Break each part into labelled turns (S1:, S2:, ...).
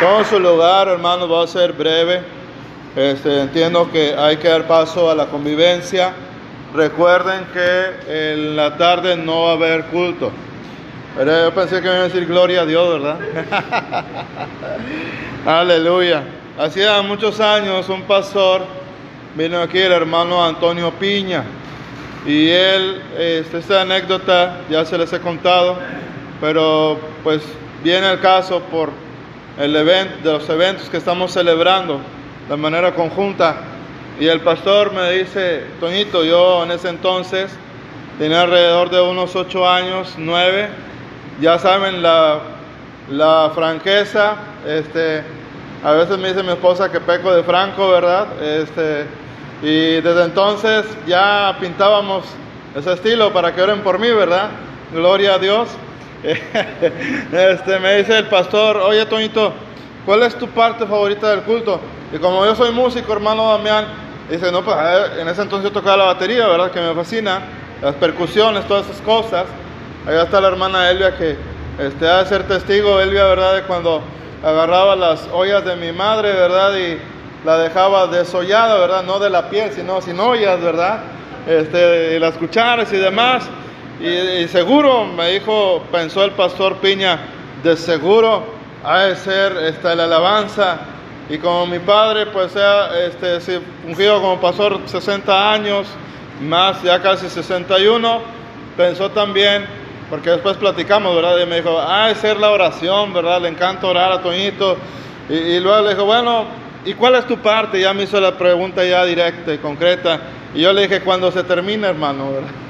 S1: Todo su lugar, hermanos, va a ser breve. Este, entiendo que hay que dar paso a la convivencia. Recuerden que en la tarde no va a haber culto. Pero yo pensé que me iba a decir gloria a Dios, ¿verdad? Aleluya. Hacía muchos años un pastor vino aquí, el hermano Antonio Piña, y él, este, esta anécdota ya se les he contado, pero pues viene el caso por el evento, de los eventos que estamos celebrando de manera conjunta. Y el pastor me dice, Toñito, yo en ese entonces tenía alrededor de unos ocho años, nueve, ya saben la, la franqueza, este, a veces me dice mi esposa que peco de franco, ¿verdad? Este, y desde entonces ya pintábamos ese estilo para que oren por mí, ¿verdad? Gloria a Dios. Este, me dice el pastor, oye Toñito, ¿cuál es tu parte favorita del culto? Y como yo soy músico, hermano Damián, dice, no, pues en ese entonces tocaba la batería, ¿verdad? Que me fascina, las percusiones, todas esas cosas. Allá está la hermana Elvia que este, ha de ser testigo, Elvia, ¿verdad? De cuando agarraba las ollas de mi madre, ¿verdad? Y la dejaba desollada, ¿verdad? No de la piel, sino sin ollas, ¿verdad? Este, y las cucharas y demás. Y, seguro, me dijo, pensó el pastor Piña, de seguro ha de ser esta, la alabanza. Y como mi padre, pues, ha este, fungido como pastor 60 años, más ya casi 61, pensó también, porque después platicamos, ¿verdad? Y me dijo, ha de ser la oración, ¿verdad? Le encanta orar a Toñito. Y, y luego le dijo, bueno, ¿y cuál es tu parte? Ya me hizo la pregunta ya directa y concreta. Y yo le dije, cuando se termine, hermano, ¿verdad?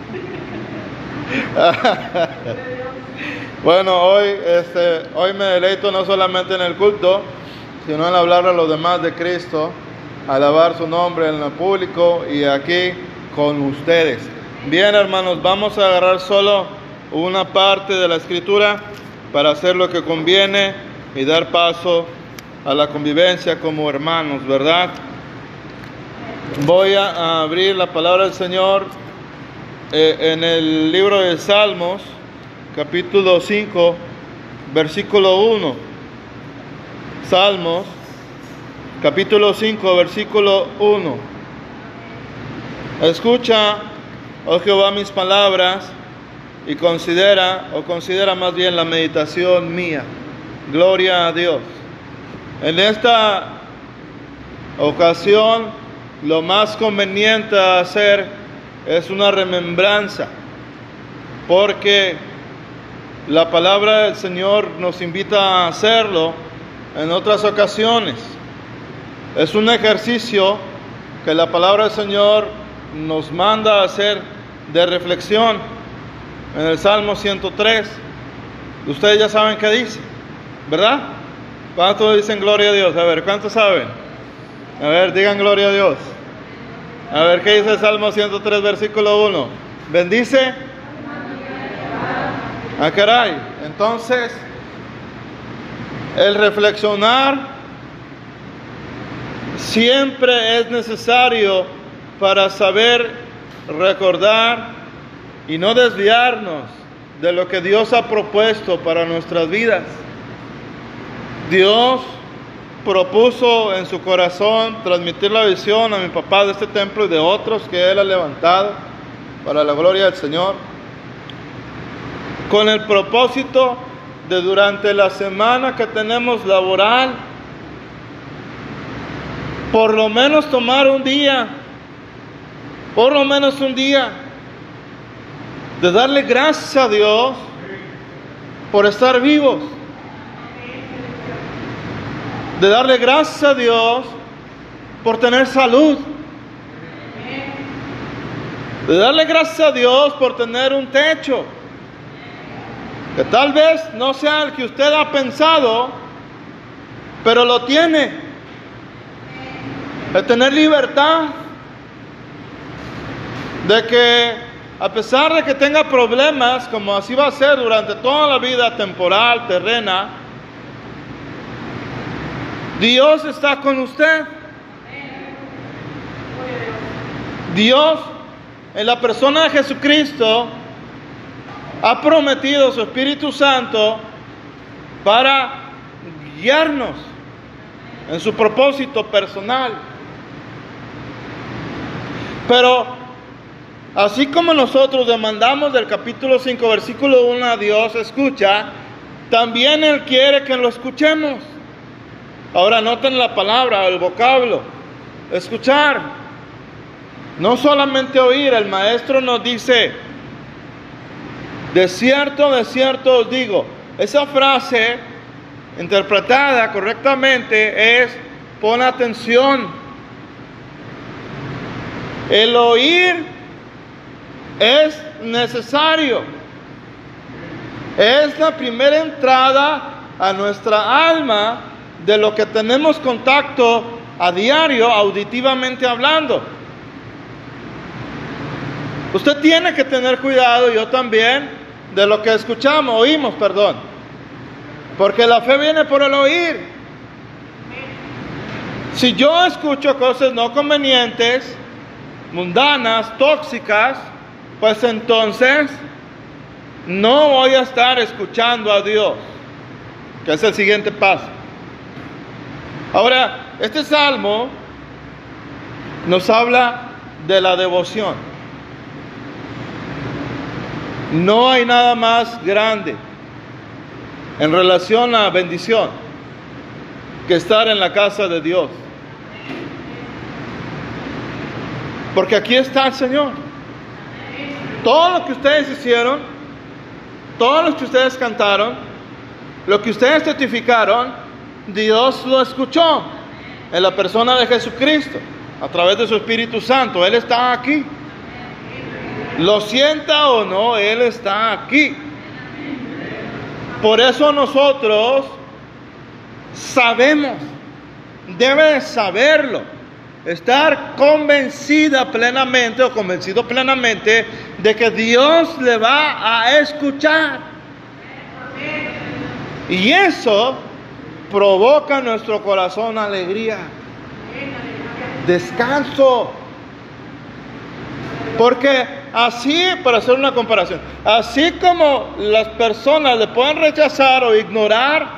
S1: bueno, hoy, este, hoy me deleito no solamente en el culto, sino en hablar a los demás de Cristo, alabar su nombre en el público y aquí con ustedes. Bien, hermanos, vamos a agarrar solo una parte de la escritura para hacer lo que conviene y dar paso a la convivencia como hermanos, ¿verdad? Voy a abrir la palabra del Señor eh, en el libro de Salmos, capítulo 5, versículo 1. Salmos, capítulo 5, versículo 1. Escucha, oh Jehová, mis palabras y considera, o considera más bien la meditación mía. Gloria a Dios. En esta ocasión, lo más conveniente hacer es una remembranza, porque la palabra del Señor nos invita a hacerlo en otras ocasiones. Es un ejercicio que la palabra del Señor nos manda a hacer de reflexión en el Salmo 103. Ustedes ya saben qué dice, ¿verdad? ¿Cuántos dicen gloria a Dios? A ver, ¿cuántos saben? A ver, digan gloria a Dios. A ver qué dice Salmo 103, versículo 1. Bendice. Ah, caray. Entonces, el reflexionar siempre es necesario para saber recordar y no desviarnos de lo que Dios ha propuesto para nuestras vidas. Dios propuso en su corazón transmitir la visión a mi papá de este templo y de otros que él ha levantado para la gloria del Señor, con el propósito de durante la semana que tenemos laboral, por lo menos tomar un día, por lo menos un día, de darle gracias a Dios por estar vivos de darle gracias a Dios por tener salud. De darle gracias a Dios por tener un techo. Que tal vez no sea el que usted ha pensado, pero lo tiene. De tener libertad. De que a pesar de que tenga problemas, como así va a ser durante toda la vida temporal, terrena, Dios está con usted. Dios, en la persona de Jesucristo, ha prometido su Espíritu Santo para guiarnos, en su propósito personal. Pero así como nosotros demandamos del capítulo 5, versículo 1 a Dios, escucha, también Él quiere que lo escuchemos. Ahora noten la palabra, el vocablo, escuchar. No solamente oír, el maestro nos dice, de cierto, de cierto os digo, esa frase interpretada correctamente es pon atención. El oír es necesario. Es la primera entrada a nuestra alma de lo que tenemos contacto a diario, auditivamente hablando. Usted tiene que tener cuidado, yo también, de lo que escuchamos, oímos, perdón. Porque la fe viene por el oír. Si yo escucho cosas no convenientes, mundanas, tóxicas, pues entonces no voy a estar escuchando a Dios, que es el siguiente paso. Ahora, este salmo nos habla de la devoción. No hay nada más grande en relación a bendición que estar en la casa de Dios. Porque aquí está el Señor. Todo lo que ustedes hicieron, todo lo que ustedes cantaron, lo que ustedes certificaron, Dios lo escuchó en la persona de Jesucristo, a través de su Espíritu Santo. Él está aquí. Lo sienta o no, Él está aquí. Por eso nosotros sabemos, debe saberlo, estar convencida plenamente o convencido plenamente de que Dios le va a escuchar. Y eso provoca en nuestro corazón alegría, descanso. Porque así, para hacer una comparación, así como las personas le pueden rechazar o ignorar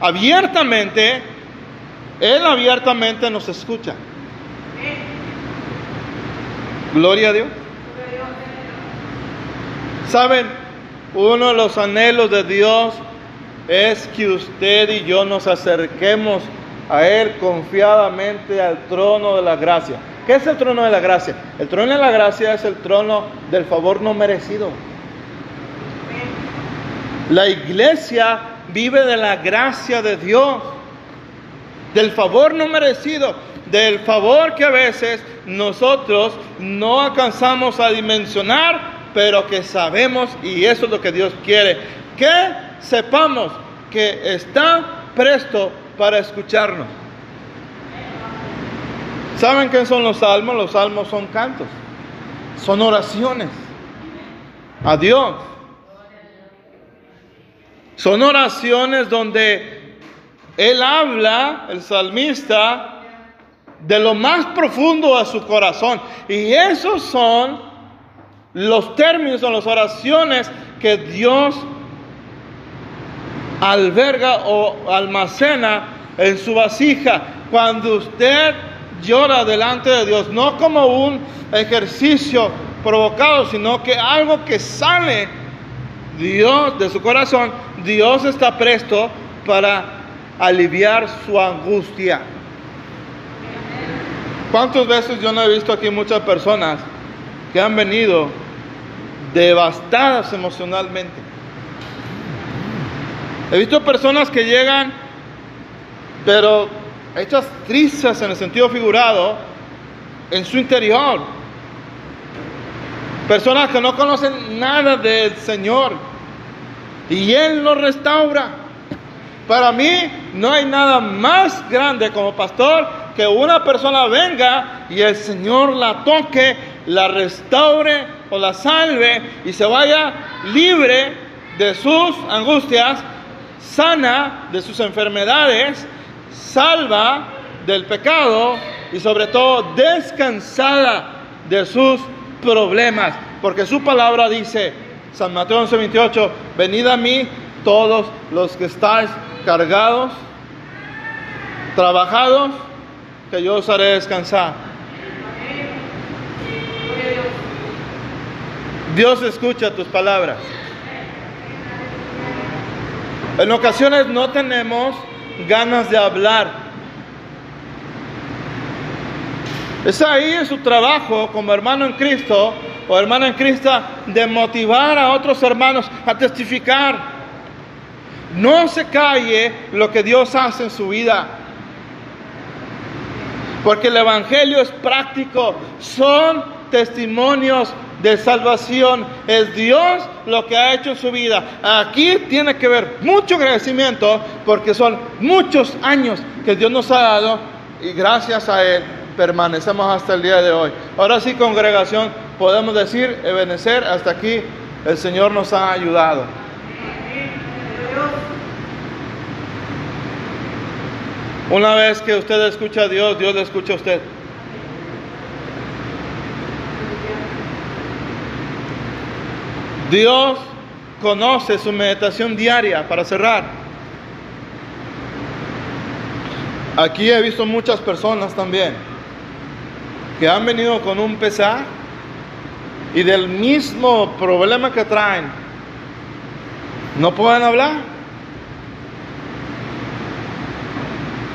S1: abiertamente, Él abiertamente nos escucha. Gloria a Dios. Saben, uno de los anhelos de Dios es que usted y yo nos acerquemos a Él confiadamente al trono de la gracia. ¿Qué es el trono de la gracia? El trono de la gracia es el trono del favor no merecido. La iglesia vive de la gracia de Dios, del favor no merecido, del favor que a veces nosotros no alcanzamos a dimensionar, pero que sabemos y eso es lo que Dios quiere, que sepamos que está presto para escucharnos. ¿Saben qué son los salmos? Los salmos son cantos, son oraciones a Dios. Son oraciones donde Él habla, el salmista, de lo más profundo de su corazón. Y esos son los términos, son las oraciones que Dios alberga o almacena en su vasija. Cuando usted llora delante de Dios, no como un ejercicio provocado, sino que algo que sale Dios de su corazón, Dios está presto para aliviar su angustia. ¿Cuántas veces yo no he visto aquí muchas personas que han venido devastadas emocionalmente? He visto personas que llegan, pero hechas trizas en el sentido figurado, en su interior. Personas que no conocen nada del Señor. Y Él los restaura. Para mí no hay nada más grande como pastor que una persona venga y el Señor la toque, la restaure o la salve y se vaya libre de sus angustias, sana de sus enfermedades salva del pecado y sobre todo descansada de sus problemas. Porque su palabra dice, San Mateo 11, 28, venid a mí todos los que estáis cargados trabajados que yo os haré descansar. Dios escucha tus palabras. En ocasiones no tenemos ganas de hablar. Es ahí en su trabajo como hermano en Cristo o hermana en Cristo de motivar a otros hermanos a testificar. No se calle lo que Dios hace en su vida. Porque el Evangelio es práctico. Son testimonios de salvación. Es Dios lo que ha hecho en su vida. Aquí tiene que ver mucho agradecimiento porque son muchos años que Dios nos ha dado y gracias a Él permanecemos hasta el día de hoy. Ahora sí, congregación, podemos decir, Ebenecer, hasta aquí el Señor nos ha ayudado. Una vez que usted escucha a Dios, Dios le escucha a usted. Dios conoce su meditación diaria para cerrar. Aquí he visto muchas personas también que han venido con un pesar y del mismo problema que traen, no pueden hablar.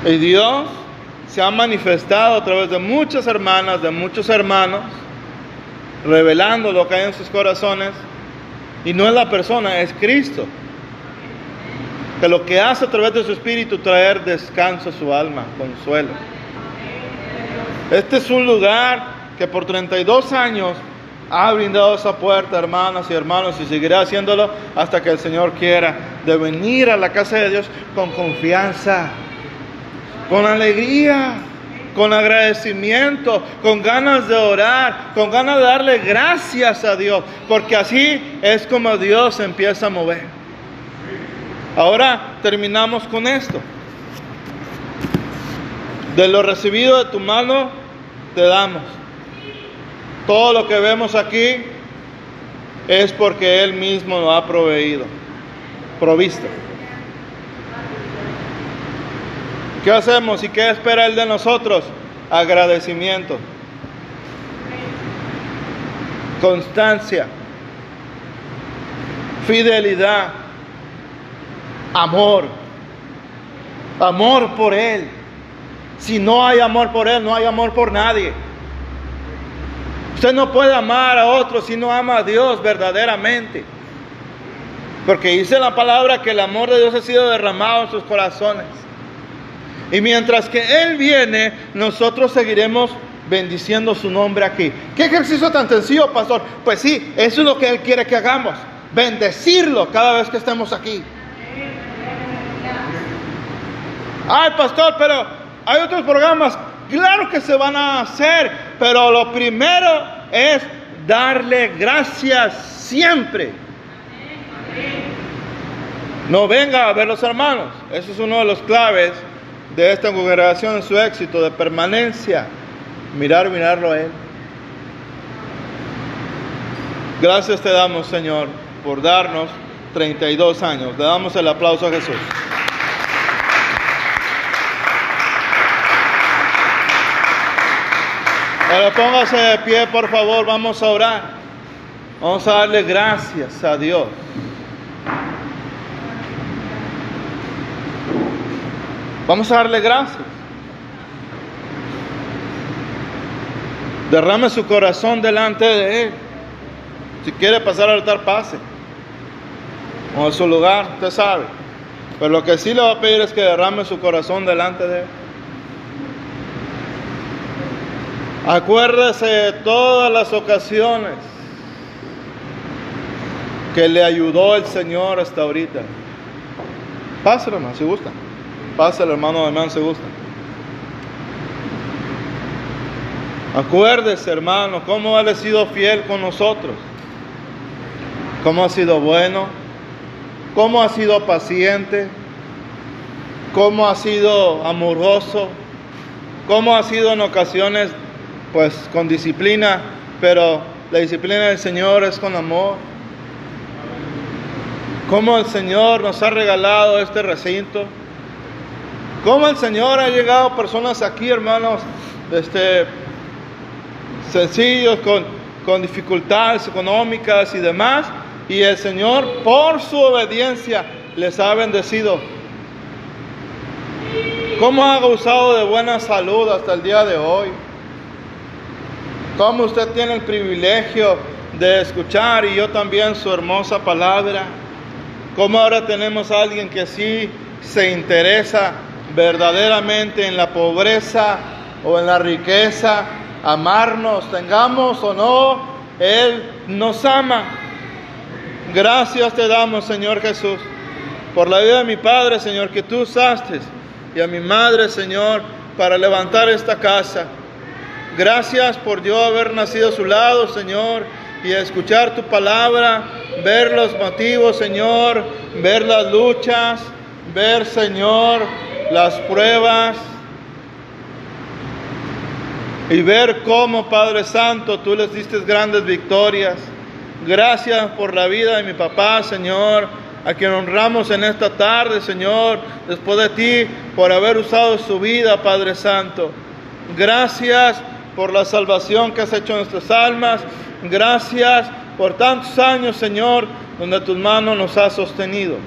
S1: Y Dios se ha manifestado a través de muchas hermanas, de muchos hermanos, revelando lo que hay en sus corazones y no es la persona, es Cristo. Que lo que hace a través de su espíritu traer descanso a su alma, consuelo. Este es un lugar que por 32 años ha brindado esa puerta, hermanas y hermanos, y seguirá haciéndolo hasta que el Señor quiera, de venir a la casa de Dios con confianza, con alegría, con agradecimiento, con ganas de orar, con ganas de darle gracias a Dios, porque así es como Dios empieza a mover. Ahora terminamos con esto. De lo recibido de tu mano, te damos. Todo lo que vemos aquí es porque Él mismo lo ha proveído, provisto. ¿Qué hacemos y qué espera Él de nosotros? Agradecimiento, constancia, fidelidad, amor, amor por Él. Si no hay amor por Él, no hay amor por nadie. Usted no puede amar a otro si no ama a Dios verdaderamente. Porque dice la palabra que el amor de Dios ha sido derramado en sus corazones. Y mientras que Él viene, nosotros seguiremos bendiciendo su nombre aquí. ¿Qué ejercicio tan sencillo, pastor? Pues sí, eso es lo que Él quiere que hagamos. Bendecirlo cada vez que estemos aquí. Ay, pastor, pero hay otros programas. Claro que se van a hacer, pero lo primero es darle gracias siempre. No venga a ver los hermanos. Eso es uno de los claves de esta congregación su éxito de permanencia. Mirar, mirarlo a Él. Gracias te damos, Señor, por darnos 32 años. Le damos el aplauso a Jesús. Ahora póngase de pie, por favor, vamos a orar. Vamos a darle gracias a Dios. Vamos a darle gracias. Derrame su corazón delante de Él. Si quiere pasar al altar, pase. O a su lugar, usted sabe. Pero lo que sí le va a pedir es que derrame su corazón delante de Él. Acuérdese de todas las ocasiones que le ayudó el Señor hasta ahorita. Páselo, hermano, si gusta. Páselo, hermano, hermano, si gusta. Acuérdese, hermano, cómo Él ha sido fiel con nosotros. Cómo ha sido bueno. Cómo ha sido paciente. Cómo ha sido amoroso. Cómo ha sido en ocasiones pues con disciplina, pero la disciplina del Señor es con amor. Como el Señor nos ha regalado este recinto, Cómo el Señor ha llegado personas aquí, hermanos, este, sencillos, con, con dificultades económicas y demás, y el Señor, por su obediencia, les ha bendecido. ¿Cómo ha gozado de buena salud hasta el día de hoy? ¿Cómo usted tiene el privilegio de escuchar y yo también su hermosa palabra? ¿Cómo ahora tenemos a alguien que sí se interesa verdaderamente en la pobreza o en la riqueza? Amarnos, tengamos o no, Él nos ama. Gracias te damos, Señor Jesús, por la vida de mi Padre, Señor, que tú usaste, y a mi madre, Señor, para levantar esta casa. Gracias por yo haber nacido a su lado, Señor, y escuchar tu palabra, ver los motivos, Señor, ver las luchas, ver, Señor, las pruebas y ver cómo, Padre Santo, tú les diste grandes victorias. Gracias por la vida de mi papá, Señor, a quien honramos en esta tarde, Señor, después de ti, por haber usado su vida, Padre Santo. Gracias por la salvación que has hecho en nuestras almas. Gracias por tantos años, Señor, donde tus manos nos has sostenido.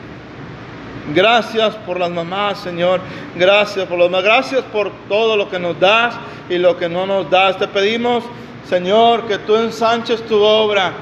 S1: Gracias por las mamás, Señor. Gracias por los mamás. Gracias por todo lo que nos das y lo que no nos das. Te pedimos, Señor, que tú ensanches tu obra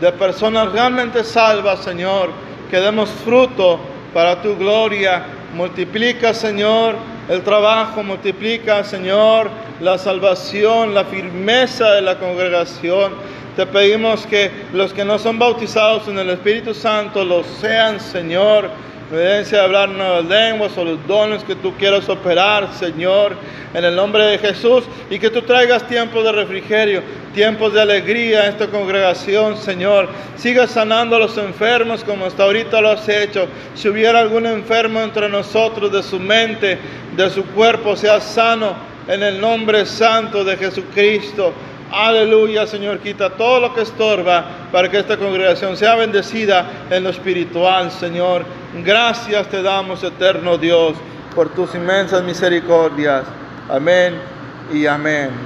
S1: de personas realmente salvas, Señor. Que demos fruto para tu gloria. Multiplica, Señor, el trabajo. Multiplica, Señor, la salvación, la firmeza de la congregación. Te pedimos que los que no son bautizados en el Espíritu Santo lo sean, Señor evidencia de hablar nuevas lenguas o los dones que tú quieras operar, Señor, en el nombre de Jesús, y que tú traigas tiempos de refrigerio, tiempos de alegría a esta congregación, Señor. Siga sanando a los enfermos como hasta ahorita lo has hecho. Si hubiera algún enfermo entre nosotros de su mente, de su cuerpo, sea sano en el nombre santo de Jesucristo. Aleluya, Señor, quita todo lo que estorba para que esta congregación sea bendecida en lo espiritual, Señor. Gracias te damos, eterno Dios, por tus inmensas misericordias. Amén y amén.